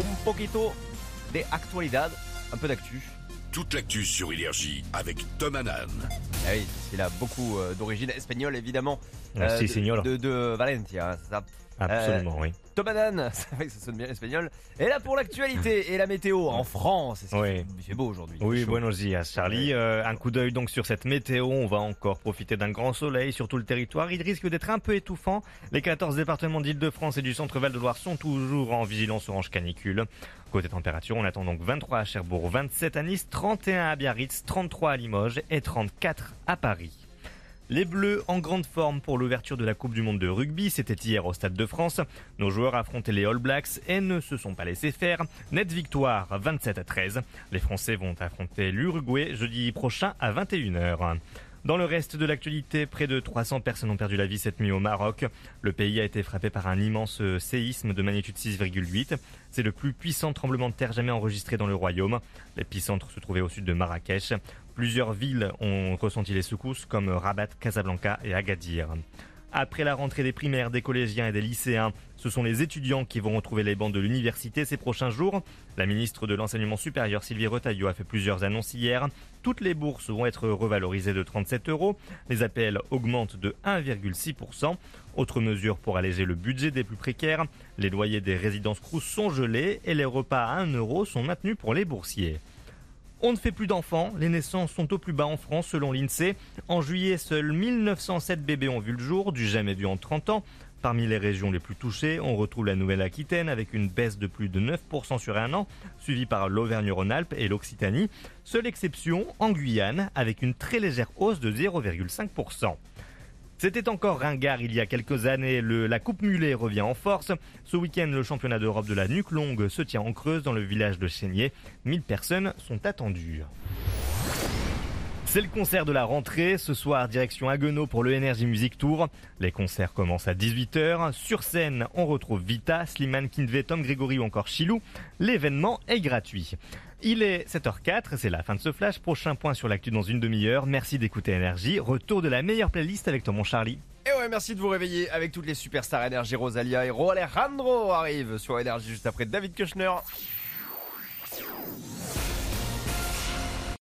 un poquito de actualidad, un peu d'actu. Toute l'actu sur Énergie avec Tom Hanan. Ah oui, il a beaucoup euh, d'origine espagnole évidemment. Ah, si, de, de, de Valencia, hein, c'est ça. Absolument, oui. Tomadan, c'est vrai que ça sonne bien espagnol. Et là pour l'actualité et la météo en France. Oui. fait beau aujourd'hui. Oui, c'est buenos dias, Charlie. Euh, un coup d'œil donc sur cette météo. On va encore profiter d'un grand soleil sur tout le territoire. Il risque d'être un peu étouffant. Les 14 départements d'Île-de-France et du centre-Val de Loire sont toujours en vigilance orange canicule. Côté température, on attend donc 23 à Cherbourg, 27 à Nice, 31 à Biarritz, 33 à Limoges et 34 à Paris. Les Bleus en grande forme pour l'ouverture de la Coupe du Monde de rugby, c'était hier au Stade de France. Nos joueurs affrontaient les All Blacks et ne se sont pas laissés faire. Nette victoire 27 à 13. Les Français vont affronter l'Uruguay jeudi prochain à 21h. Dans le reste de l'actualité, près de 300 personnes ont perdu la vie cette nuit au Maroc. Le pays a été frappé par un immense séisme de magnitude 6,8. C'est le plus puissant tremblement de terre jamais enregistré dans le royaume. L'épicentre se trouvait au sud de Marrakech. Plusieurs villes ont ressenti les secousses comme Rabat, Casablanca et Agadir. Après la rentrée des primaires, des collégiens et des lycéens, ce sont les étudiants qui vont retrouver les bancs de l'université ces prochains jours. La ministre de l'Enseignement supérieur, Sylvie Retailleau, a fait plusieurs annonces hier. Toutes les bourses vont être revalorisées de 37 euros. Les APL augmentent de 1,6%. Autre mesure pour alléger le budget des plus précaires, les loyers des résidences crous sont gelés et les repas à 1 euro sont maintenus pour les boursiers. On ne fait plus d'enfants, les naissances sont au plus bas en France selon l'INSEE. En juillet, seuls 1907 bébés ont vu le jour, du jamais vu en 30 ans. Parmi les régions les plus touchées, on retrouve la Nouvelle-Aquitaine avec une baisse de plus de 9% sur un an, suivie par l'Auvergne-Rhône-Alpes et l'Occitanie. Seule exception en Guyane avec une très légère hausse de 0,5%. C'était encore ringard il y a quelques années. La Coupe Mulet revient en force. Ce week-end, le championnat d'Europe de la nuque longue se tient en Creuse dans le village de Chénier. 1000 personnes sont attendues. C'est le concert de la rentrée. Ce soir, direction Haguenau pour le Energy Music Tour. Les concerts commencent à 18h. Sur scène, on retrouve Vita, Slimane Kinvey, Tom Grégory ou encore Chilou. L'événement est gratuit. Il est 7h04, c'est la fin de ce flash. Prochain point sur l'actu dans une demi-heure. Merci d'écouter Énergie. Retour de la meilleure playlist avec toi mon Charlie. Et ouais, merci de vous réveiller avec toutes les superstars énergie. Rosalia et Ro Alejandro arrivent sur énergie juste après David Kushner.